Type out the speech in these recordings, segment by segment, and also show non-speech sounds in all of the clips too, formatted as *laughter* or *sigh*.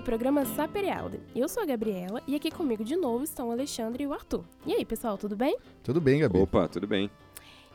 O programa Saperialde. Eu sou a Gabriela e aqui comigo de novo estão o Alexandre e o Arthur. E aí, pessoal, tudo bem? Tudo bem, Gabi? Opa, tudo bem.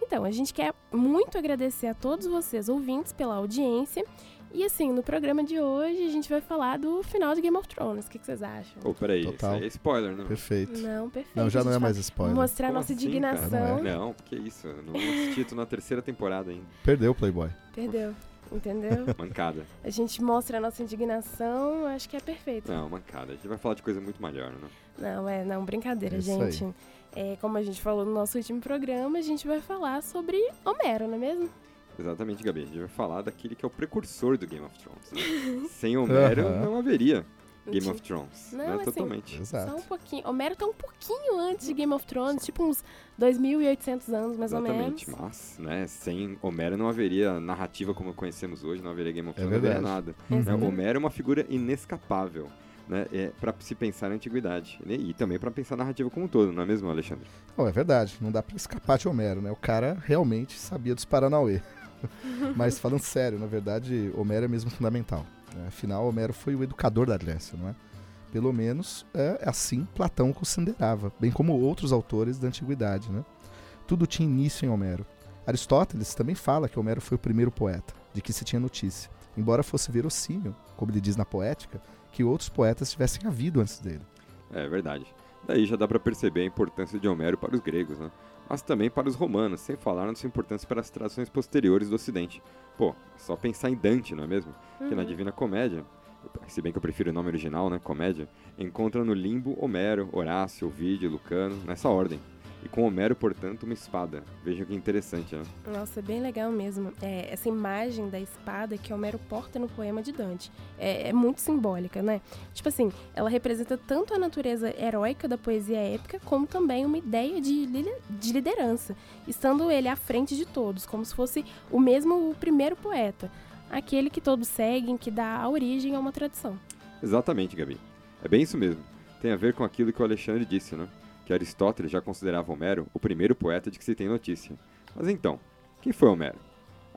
Então, a gente quer muito agradecer a todos vocês ouvintes pela audiência. E assim, no programa de hoje a gente vai falar do final de Game of Thrones. O que, que vocês acham? Ô, peraí, Total. isso aí é spoiler, né? Perfeito. Não, perfeito. Não, já não é mais spoiler. Mostrar Como nossa assim, indignação. cara? Não, que isso, não assisti, tô na terceira temporada ainda. Perdeu o Playboy. Perdeu. Entendeu? *laughs* Mancada. A gente mostra a nossa indignação, acho que é perfeito. Não, mancada. A gente vai falar de coisa muito melhor, né? Não, é, não, brincadeira, É gente. É, como a gente falou no nosso último programa, a gente vai falar sobre Homero, não é mesmo? Exatamente, Gabi. A gente vai falar daquele que é o precursor do Game of Thrones. né? *laughs* Sem Homero, não haveria Game of Thrones. Não, né? assim, Totalmente. Só um Exato. pouquinho. Homero tá um pouquinho antes de Game of Thrones, tipo uns 2.800 anos, mais Exatamente, ou menos. mas, né, sem Homero não haveria narrativa como conhecemos hoje, não haveria Game of É Thrones, não haveria nada. Uhum. Né, Exato. Homero é uma figura inescapável, né, é, para se pensar na antiguidade. né, E também para pensar a narrativa como um todo, não é mesmo, Alexandre? Não, é verdade. Não dá pra escapar de Homero, né? O cara realmente sabia dos Paranauê. *laughs* Mas falando sério, na verdade, Homero é mesmo fundamental. Né? Afinal, Homero foi o educador da Grécia, não é? Pelo menos é assim Platão considerava, bem como outros autores da antiguidade, né? Tudo tinha início em Homero. Aristóteles também fala que Homero foi o primeiro poeta, de que se tinha notícia, embora fosse verossímil, como ele diz na poética, que outros poetas tivessem havido antes dele. É verdade. Daí já dá para perceber a importância de Homero para os gregos, né? Mas também para os romanos, sem falar na sua importância para as tradições posteriores do Ocidente. Pô, só pensar em Dante, não é mesmo? Que na Uhum. Divina Comédia, se bem que eu prefiro o nome original, né? Comédia, encontra no limbo Homero, Horácio, Ovídio, Lucano, nessa ordem. E com Homero, portanto, uma espada. Vejam que interessante, né? Nossa, é bem legal mesmo. É, essa imagem da espada que Homero porta no poema de Dante é, é muito simbólica, né? Tipo assim, ela representa tanto a natureza heróica da poesia épica, como também uma ideia de, li- de liderança, estando ele à frente de todos, como se fosse o mesmo o primeiro poeta, aquele que todos seguem, que dá a origem a uma tradição. Exatamente, Gabi. É bem isso mesmo. Tem a ver com aquilo que o Alexandre disse, né? Que Aristóteles já considerava Homero o primeiro poeta de que se tem notícia. Mas então, quem foi Homero?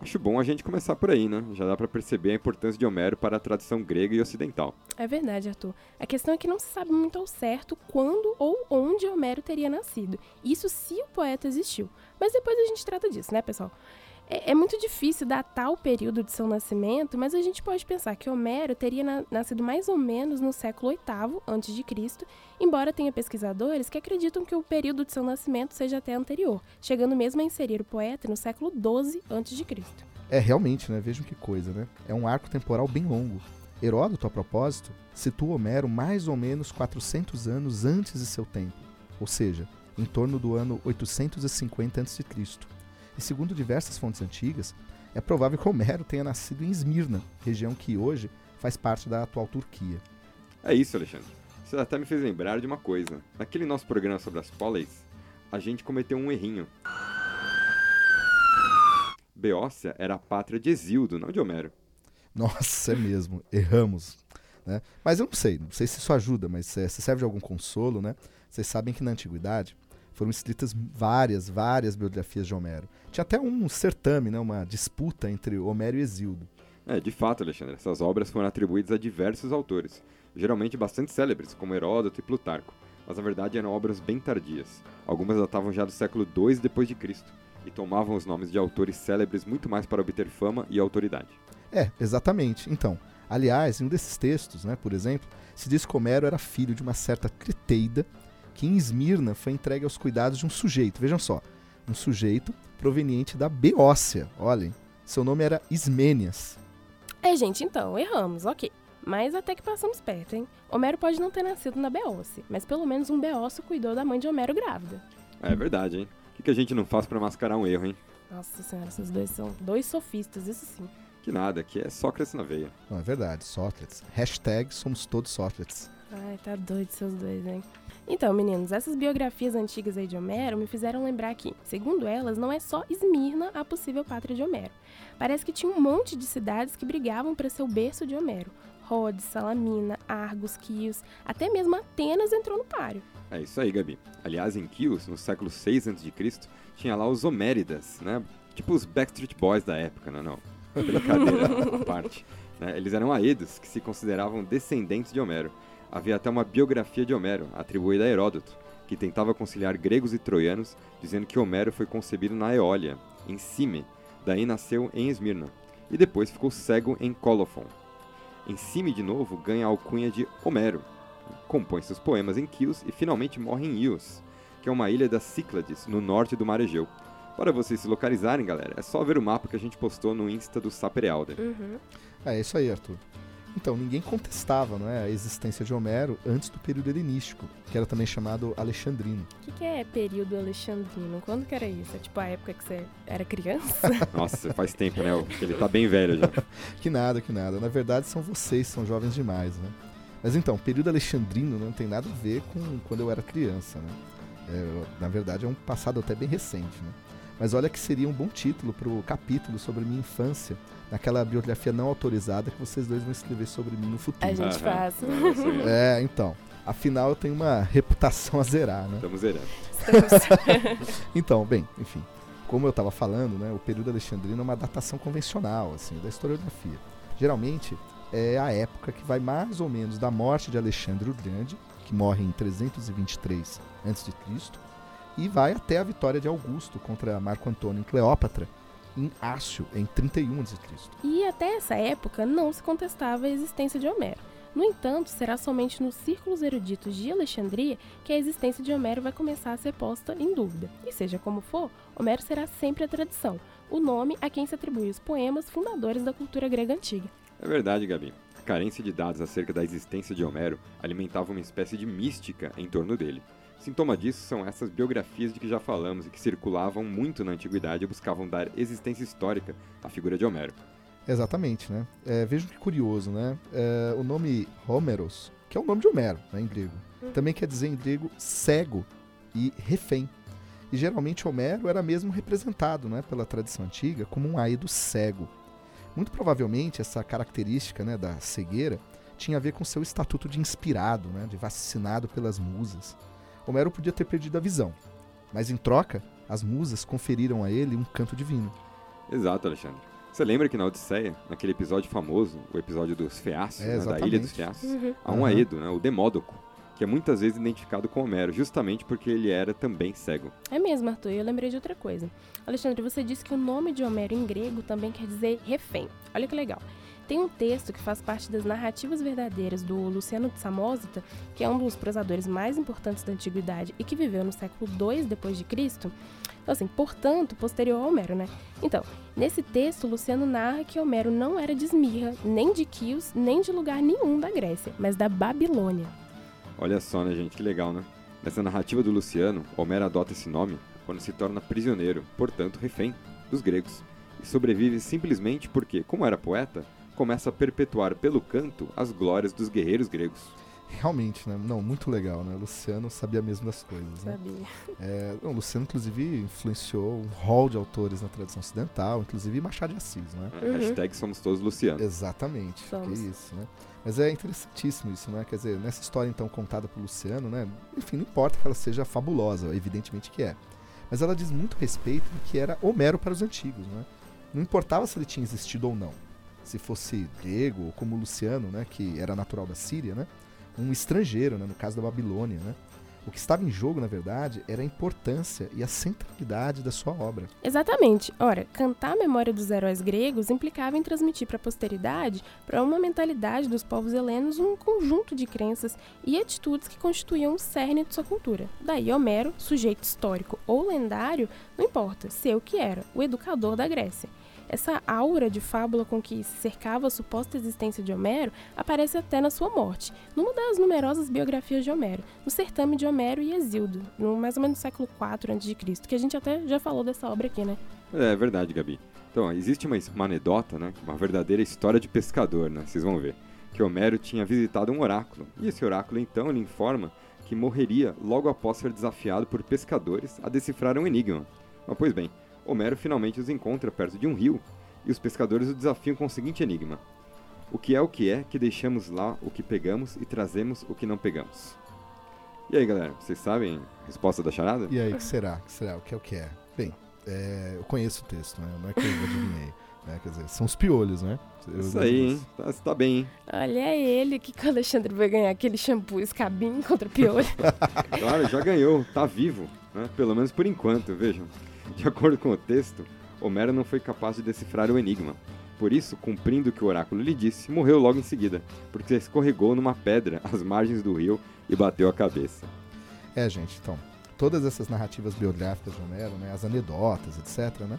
Acho bom a gente começar por aí, né? Já dá pra perceber a importância de Homero para a tradição grega e ocidental. É verdade, Arthur. A questão é que não se sabe muito ao certo quando ou onde Homero teria nascido. Isso se o poeta existiu. Mas depois a gente trata disso, né, pessoal? É, é muito difícil datar o período de seu nascimento, mas a gente pode pensar que Homero teria na- nascido mais ou menos no século VIII a.C., embora tenha pesquisadores que acreditam que o período de seu nascimento seja até anterior, chegando mesmo a inserir o poeta no século XII a.C. É, realmente, né? Vejam que coisa, né? É um arco temporal bem longo. Heródoto, a propósito, situa Homero mais ou menos 400 anos antes de seu tempo, ou seja, em torno do ano 850 a.C. E segundo diversas fontes antigas, é provável que Homero tenha nascido em Esmirna, região que hoje faz parte da atual Turquia. É isso, Alexandre. Você até me fez lembrar de uma coisa. Naquele nosso programa sobre as póleis, a gente cometeu um errinho. Beócia era a pátria de Exildo, não de Homero. Nossa, é mesmo, erramos. Né? Mas eu não sei, não sei se isso ajuda, mas é, se serve de algum consolo, né? Vocês sabem que na antiguidade foram escritas várias, várias biografias de Homero. Tinha até um certame, né? uma disputa entre Homero e Exildo. É, de fato, Alexandre, essas obras foram atribuídas a diversos autores, geralmente bastante célebres, como Heródoto e Plutarco, mas na verdade eram obras bem tardias. Algumas datavam já do século II depois de Cristo e tomavam os nomes de autores célebres muito mais para obter fama e autoridade. É, exatamente. Então, aliás, em um desses textos, né, por exemplo, se diz que Homero era filho de uma certa Criteida, que em Esmirna foi entregue aos cuidados de um sujeito. Vejam só, um sujeito proveniente da Beócia. Olhem, seu nome era Ismênias. É, gente, então, erramos, ok. Mas até que passamos perto, hein? Homero pode não ter nascido na Beócia, mas pelo menos um Beócio cuidou da mãe de Homero grávida. É verdade, hein? O que que a gente não faz para mascarar um erro, hein? Nossa senhora, esses dois são dois sofistas, isso sim. Que nada, que é Sócrates na veia. Não, é verdade, Sócrates. Hashtag somos todos Sócrates. Ai, tá doido seus dois, hein? Então, meninos, essas biografias antigas aí de Homero me fizeram lembrar que, segundo elas, não é só Esmirna a possível pátria de Homero. Parece que tinha um monte de cidades que brigavam para ser o berço de Homero. Rhodes, Salamina, Argos, Quios, até mesmo Atenas entrou no páreo. É isso aí, Gabi. Aliás, em Chios, no século 6 a.C., tinha lá os Homéridas, né? Tipo os Backstreet Boys da época, não, não. Brincadeira à *laughs* parte. Né? Eles eram aedos que se consideravam descendentes de Homero. Havia até uma biografia de Homero, atribuída a Heródoto, que tentava conciliar gregos e troianos, dizendo que Homero foi concebido na Eólia, em Cime, daí nasceu em Esmirna, e depois ficou cego em Colofon. Em Cime, de novo, ganha a alcunha de Homero, compõe seus poemas em Chios e finalmente morre em Ios, que é uma ilha das Cíclades, no norte do mar Egeu. Para vocês se localizarem, galera, é só ver o mapa que a gente postou no Insta do Saperealder. Uhum. É isso aí, Arthur. Então, ninguém contestava não é, a existência de Homero antes do período helenístico, que era também chamado alexandrino. O que, que é período alexandrino? Quando que era isso? É tipo a época que você era criança? *laughs* Nossa, faz tempo, né? Ele tá bem velho já. *laughs* Que nada, que nada. Na verdade, são vocês, são jovens demais, né? Mas então, o período alexandrino não tem nada a ver com quando eu era criança, né? É, na verdade, é um passado até bem recente, né? Mas olha que seria um bom título para o capítulo sobre minha infância, naquela biografia não autorizada que vocês dois vão escrever sobre mim no futuro. A gente Aham. faz. É. *laughs* É, então. Afinal, eu tenho uma *laughs* reputação a zerar, né? Estamos zerando. *laughs* Então, bem, enfim. Como eu estava falando, né, o período alexandrino é uma datação convencional, assim, da historiografia. Geralmente, é a época que vai mais ou menos da morte de Alexandre o Grande, que morre em 323 a.C., e vai até a vitória de Augusto contra Marco Antônio em Cleópatra, em Ácio, em 31 a.C. E até essa época não se contestava a existência de Homero. No entanto, será somente nos círculos eruditos de Alexandria que a existência de Homero vai começar a ser posta em dúvida. E seja como for, Homero será sempre a tradição, o nome a quem se atribui os poemas fundadores da cultura grega antiga. É verdade, Gabi. A carência de dados acerca da existência de Homero alimentava uma espécie de mística em torno dele. Sintoma disso são essas biografias de que já falamos e que circulavam muito na antiguidade e buscavam dar existência histórica à figura de Homero. Exatamente, né? É, vejam que curioso, né? É, o nome Homeros, que é o nome de Homero, né, em grego, também quer dizer em grego cego e refém. E geralmente Homero era mesmo representado, né, pela tradição antiga, como um aedo cego. Muito provavelmente essa característica, né, da cegueira tinha a ver com seu estatuto de inspirado, né, de vacinado pelas musas. Homero podia ter perdido a visão, mas em troca, as musas conferiram a ele um canto divino. Exato, Alexandre. Você lembra que na Odisseia, naquele episódio famoso, o episódio dos Feácios, É, né, da Ilha dos. Feácios, Uhum. há um Aham. Aedo, né, o Demódoco, que é muitas vezes identificado com Homero, justamente porque ele era também cego. É mesmo, Arthur, eu lembrei de outra coisa. Alexandre, você disse que o nome de Homero em grego também quer dizer refém. Olha que legal. Tem um texto que faz parte das narrativas verdadeiras do Luciano de Samosata, que é um dos prosadores mais importantes da antiguidade e que viveu no século II depois de Cristo. Então, assim, portanto, posterior a Homero, né? Então, nesse texto, Luciano narra que Homero não era de Esmirra, nem de Quios, nem de lugar nenhum da Grécia, mas da Babilônia. Olha só, né, gente, que legal, né? Nessa narrativa do Luciano, Homero adota esse nome quando se torna prisioneiro, portanto, refém dos gregos, e sobrevive simplesmente porque, como era poeta, começa a perpetuar pelo canto as glórias dos guerreiros gregos. Realmente, né? Não, muito legal, né? Luciano sabia mesmo das coisas, né? Sabia? É, não, Luciano, inclusive, influenciou um rol de autores na tradição ocidental, inclusive Machado de Assis, né? Né? Hashtag somos todos Luciano. Exatamente, Somos. que isso, né? Mas é interessantíssimo isso, né? Quer dizer, nessa história, então, contada por Luciano, né? Enfim, não importa que ela seja fabulosa, evidentemente que é. Mas ela diz muito respeito do que era Homero para os antigos, né? Não importava se ele tinha existido ou não. Se fosse grego, ou como Luciano, né? Que era natural da Síria, né? Um estrangeiro, né? No caso da Babilônia, né? O que estava em jogo, na verdade, era a importância e a centralidade da sua obra. Exatamente. Ora, cantar a memória dos heróis gregos implicava em transmitir para a posteridade, para uma mentalidade dos povos helenos, um conjunto de crenças e atitudes que constituíam o cerne de sua cultura. Daí Homero, sujeito histórico ou lendário, não importa, ser o que era, o educador da Grécia. Essa aura de fábula com que se cercava a suposta existência de Homero aparece até na sua morte, numa das numerosas biografias de Homero, no certame de Homero e Exildo, no mais ou menos século IV a.C., que a gente até já falou dessa obra aqui, né? É verdade, Gabi. Então, existe uma, uma anedota, né? Uma verdadeira história de pescador, né? Vocês vão ver. Que Homero tinha visitado um oráculo. E esse oráculo, então, lhe informa que morreria logo após ser desafiado por pescadores a decifrar um enigma. Mas, pois bem, Homero finalmente os encontra perto de um rio e os pescadores o desafiam com o seguinte enigma: O que é o que é que deixamos lá o que pegamos e trazemos o que não pegamos? E aí, galera, vocês sabem a resposta da charada? E aí, o que será? O que será? O que é o que é? Bem, é, eu conheço o texto, né? Não é que eu adivinhei. Né? Quer dizer, são os piolhos, né? Eu Isso aí, hein? Tá, você tá bem, hein? Olha ele que o Alexandre vai ganhar aquele shampoo escabim contra piolho. *laughs* Claro, já ganhou, tá vivo, né? Pelo menos por enquanto, vejam. De acordo com o texto, Homero não foi capaz de decifrar o enigma. Por isso, cumprindo o que o oráculo lhe disse, morreu logo em seguida, porque escorregou numa pedra às margens do rio e bateu a cabeça. É, gente, então, todas essas narrativas biográficas de Homero, né, as anedotas, etc., né,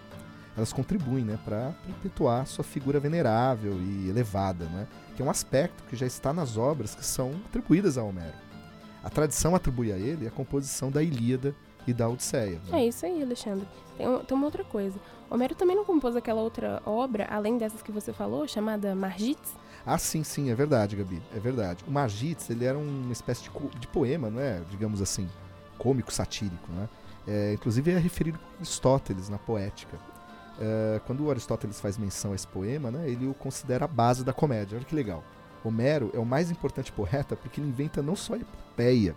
elas contribuem, né, para perpetuar sua figura venerável e elevada, né, que é um aspecto que já está nas obras que são atribuídas a Homero. A tradição atribui a ele a composição da Ilíada e da Odisseia. né? É isso aí, Alexandre. Tem, um- tem uma outra coisa. Homero também não compôs aquela outra obra, além dessas que você falou, chamada Margites? Ah, sim, sim, é verdade, Gabi, é verdade. O Margites, ele era uma espécie de, de poema, não é? Digamos assim, cômico, satírico, né? É, inclusive é referido por Aristóteles na poética. É, quando o Aristóteles faz menção a esse poema, né, ele o considera a base da comédia. Olha que legal. Homero é o mais importante poeta porque ele inventa não só a epopeia,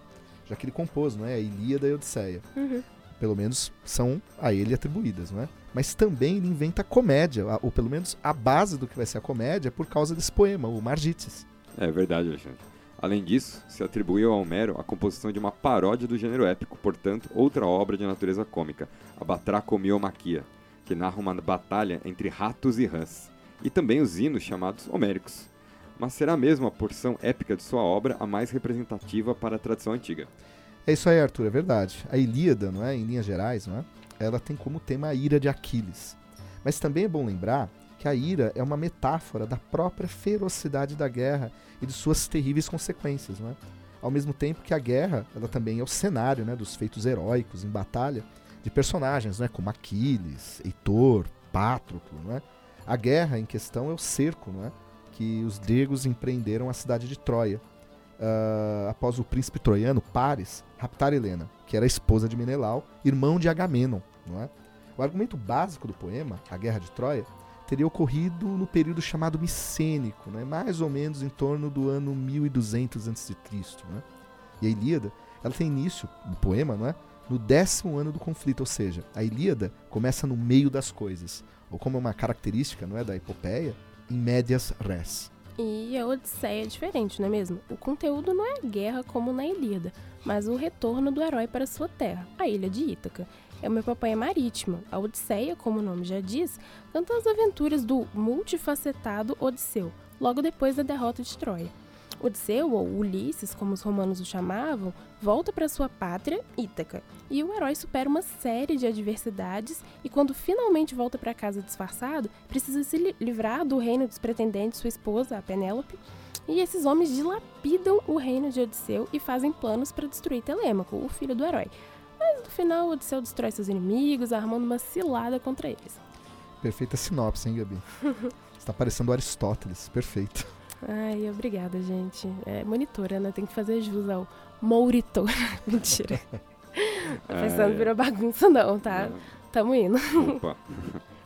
já que ele compôs, não é? A Ilíada e a Odisseia. Uhum. Pelo menos são a ele atribuídas, não é? Mas também ele inventa a comédia, ou pelo menos a base do que vai ser a comédia por causa desse poema, o Margites. É verdade, Alexandre. Além disso, se atribuiu a Homero a composição de uma paródia do gênero épico, portanto, outra obra de natureza cômica, a Batracomiomaquia, que narra uma batalha entre ratos e rãs, e também os hinos chamados homéricos. Mas será mesmo a porção épica de sua obra a mais representativa para a tradição antiga. É isso aí, Arthur, é verdade. A Ilíada, não é, em linhas gerais, não é? Ela tem como tema a ira de Aquiles. Mas também é bom lembrar que a ira é uma metáfora da própria ferocidade da guerra e de suas terríveis consequências, não é? Ao mesmo tempo que a guerra, ela também é o cenário, né, dos feitos heróicos em batalha de personagens, né, como Aquiles, Heitor, Pátroclo, não é? A guerra em questão é o cerco, não é? Que os gregos empreenderam a cidade de Troia ah, após o príncipe troiano, Paris, raptar Helena, que era esposa de Menelau, irmão de Agamenon. É? O argumento básico do poema, A Guerra de Troia, teria ocorrido no período chamado micênico, né? mais ou menos em torno do ano 1200 a.C. Né? E a Ilíada ela tem início, o poema, não é? no décimo ano do conflito, ou seja, a Ilíada começa no meio das coisas, ou como é uma característica não é, da epopeia, em médias res. E a Odisseia é diferente, não é mesmo? O conteúdo não é a guerra como na Ilíada, mas o retorno do herói para sua terra, a ilha de Ítaca. É uma epopeia marítima. A Odisseia, como o nome já diz, conta as aventuras do multifacetado Odisseu, logo depois da derrota de Troia. Odisseu, ou Ulisses, como os romanos o chamavam, volta para sua pátria, Ítaca, e o herói supera uma série de adversidades e, quando finalmente volta para casa disfarçado, precisa se li- livrar do reino dos pretendentes de sua esposa, a Penélope, e esses homens dilapidam o reino de Odisseu e fazem planos para destruir Telêmaco, o filho do herói. Mas no final, Odisseu destrói seus inimigos, armando uma cilada contra eles. Perfeita sinopse, hein, Gabi? *laughs* Está parecendo Aristóteles, perfeito. Ai, obrigada, gente. É monitora, né? Tem que fazer jus ao mouritor. *laughs* Mentira. Tá pensando que virou bagunça, não, tá? Tamo indo. Opa. *laughs*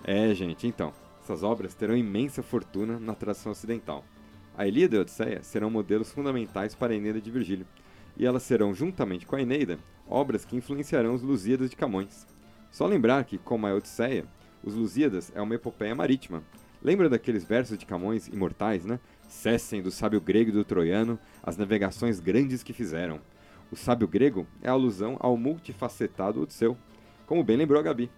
É, gente, então. Essas obras terão imensa fortuna na tradição ocidental. A Ilíada e a Odisseia serão modelos fundamentais para a Eneida de Virgílio. E elas serão, juntamente com a Eneida, obras que influenciarão os Lusíadas de Camões. Só lembrar que, como a Odisseia, os Lusíadas é uma epopeia marítima. Lembra daqueles versos de Camões imortais, né? Cessem do sábio grego e do troiano as navegações grandes que fizeram. O sábio grego é a alusão ao multifacetado Odisseu, como bem lembrou a Gabi.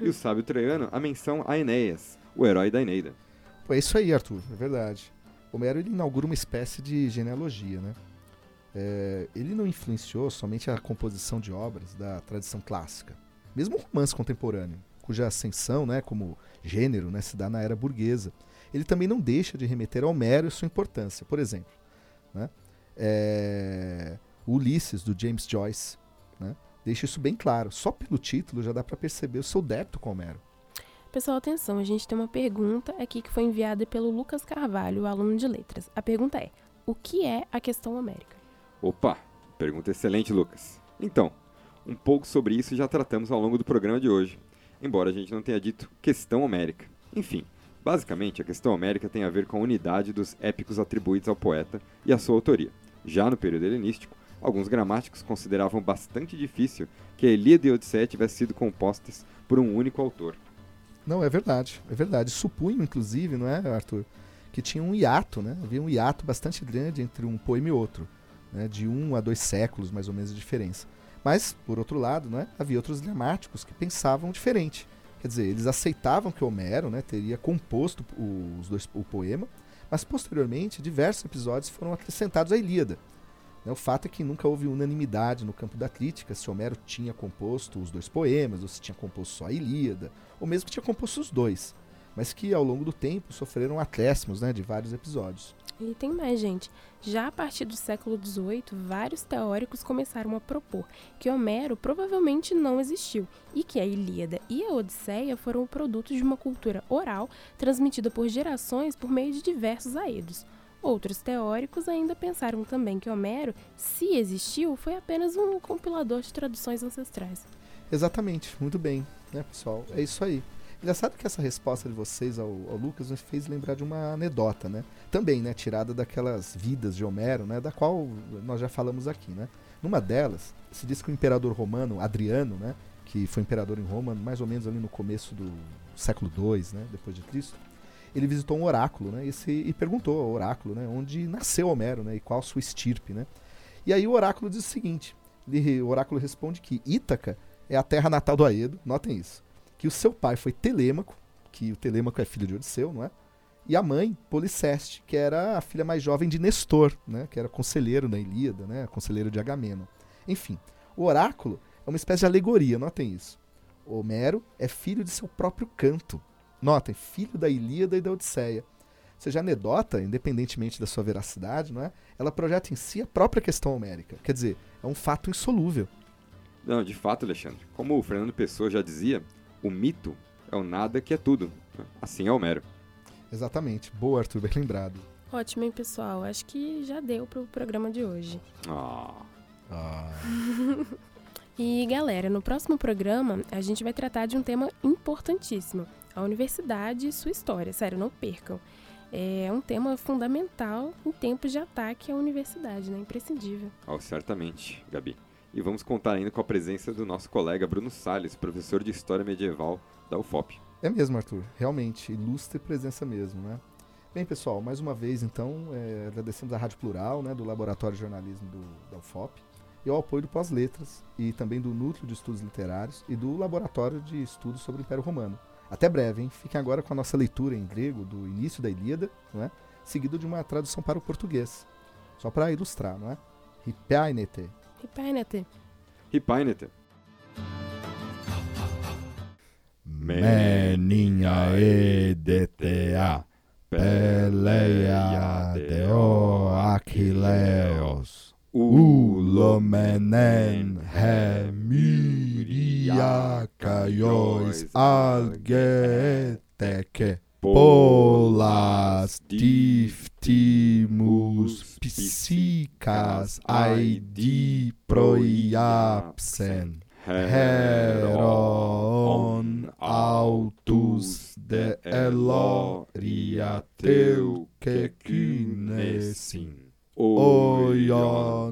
E o sábio troiano, a menção a Enéas, o herói da Eneida. Pô, é isso aí, Arthur, é verdade. Homero ele inaugura uma espécie de genealogia, né? É, ele não influenciou somente a composição de obras da tradição clássica, mesmo o romance contemporâneo, cuja ascensão, né, como gênero, né, se dá na era burguesa. Ele também não deixa de remeter a Homero e sua importância. Por exemplo, né, é, Ulisses, do James Joyce, né, deixa isso bem claro. Só pelo título já dá para perceber o seu débito com Homero. Pessoal, atenção, a gente tem uma pergunta aqui que foi enviada pelo Lucas Carvalho, aluno de letras. A pergunta é: o que é a questão homérica? Opa, pergunta excelente, Lucas. Então, um pouco sobre isso já tratamos ao longo do programa de hoje, embora a gente não tenha dito questão homérica. Enfim, basicamente a questão homérica tem a ver com a unidade dos épicos atribuídos ao poeta e a sua autoria. Já no período helenístico, Alguns gramáticos consideravam bastante difícil que a Ilíada e a Odisseia tivessem sido compostas por um único autor. Não, é verdade, é verdade. Supunho, inclusive, não é, Arthur, que tinha um hiato, né? Havia um hiato bastante grande entre um poema e outro, né? de um a dois séculos, mais ou menos, de diferença. Mas, por outro lado, né, havia outros gramáticos que pensavam diferente. Quer dizer, eles aceitavam que Homero né, teria composto os dois, o poema, mas posteriormente diversos episódios foram acrescentados à Ilíada. Né, o fato é que nunca houve unanimidade no campo da crítica se Homero tinha composto os dois poemas, ou se tinha composto só a Ilíada, ou mesmo que tinha composto os dois, mas que ao longo do tempo sofreram acréscimos né, de vários episódios. E tem mais, gente. Já a partir do século XVIII, vários teóricos começaram a propor que Homero provavelmente não existiu e que a Ilíada e a Odisseia foram produtos de uma cultura oral transmitida por gerações por meio de diversos aedos. Outros teóricos ainda pensaram também que Homero, se existiu, foi apenas um compilador de traduções ancestrais. Exatamente, muito bem, né, pessoal? É isso aí. Engraçado que essa resposta de vocês ao, ao, Lucas me fez lembrar de uma anedota, né? Também, né, tirada daquelas vidas de Homero, né, da qual nós já falamos aqui, né? Numa delas, se diz que o imperador romano, Adriano, né, que foi imperador em Roma mais ou menos ali no começo do século II, né, depois de Cristo, ele visitou um oráculo, né, esse, e perguntou ao oráculo, né, onde nasceu Homero, né, e qual sua estirpe, né? E aí o oráculo diz o seguinte, o oráculo responde que Ítaca é a terra natal do Aedo, notem isso que o seu pai foi Telêmaco, que o Telêmaco é filho de Odisseu, não é? E a mãe, Policeste, que era a filha mais jovem de Nestor, né? que era conselheiro da Ilíada, né? conselheiro de Agamemnon. Enfim, o oráculo é uma espécie de alegoria, notem isso. Homero é filho de seu próprio canto. Notem, filho da Ilíada e da Odisseia. Ou seja, a anedota, independentemente da sua veracidade, não é? ela projeta em si a própria questão homérica. Quer dizer, é um fato insolúvel. Não, de fato, Alexandre. Como o Fernando Pessoa já dizia, o mito é o nada que é tudo. Assim é Homero. Exatamente. Boa, Arthur, bem lembrado. Ótimo, hein, pessoal? Acho que já deu pro programa de hoje. Ah. ah. *laughs* e, galera, no próximo programa a gente vai tratar de um tema importantíssimo: a universidade e sua história. Sério, não percam. É um tema fundamental em tempos de ataque à universidade, né? Imprescindível. Oh, certamente, Gabi. E vamos contar ainda com a presença do nosso colega Bruno Salles, professor de História Medieval da UFOP. É mesmo, Arthur. Realmente, ilustre presença mesmo, né? Bem, pessoal, mais uma vez, então, é, agradecemos à Rádio Plural, né, do Laboratório de Jornalismo do, da UFOP, e ao apoio do Pós-Letras, e também do Núcleo de Estudos Literários e do Laboratório de Estudos sobre o Império Romano. Até breve, hein? Fiquem agora com a nossa leitura em grego do início da Ilíada, não é? seguido de uma tradução para o português. Só para ilustrar, não é? Ripainete. Ripainete. Ripainete. Meninha edetea, peleia deo Aquileos, ulomenen hemiria caios algeteke, polas diftimus psicas aidi proiapsen. Heron autus de eloria teu que kynesin. Oio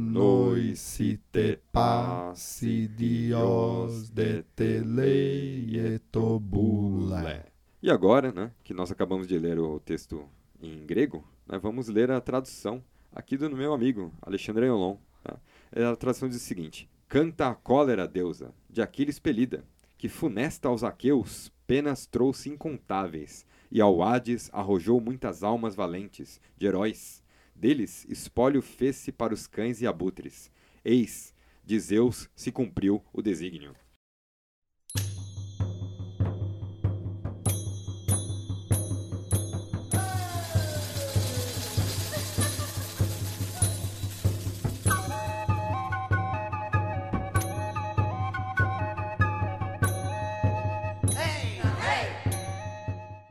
si te passi dios de teleetobule. E agora, né, que nós acabamos de ler o texto em grego, né, vamos ler a tradução aqui do meu amigo Alexandre Yolon. Tá? A tradução diz o seguinte: Canta a cólera, deusa, de Aquiles pelida, que funesta aos aqueus penas trouxe incontáveis, e ao Hades arrojou muitas almas valentes, de heróis. Deles espólio fez-se para os cães e abutres. Eis, de Zeus se cumpriu o desígnio.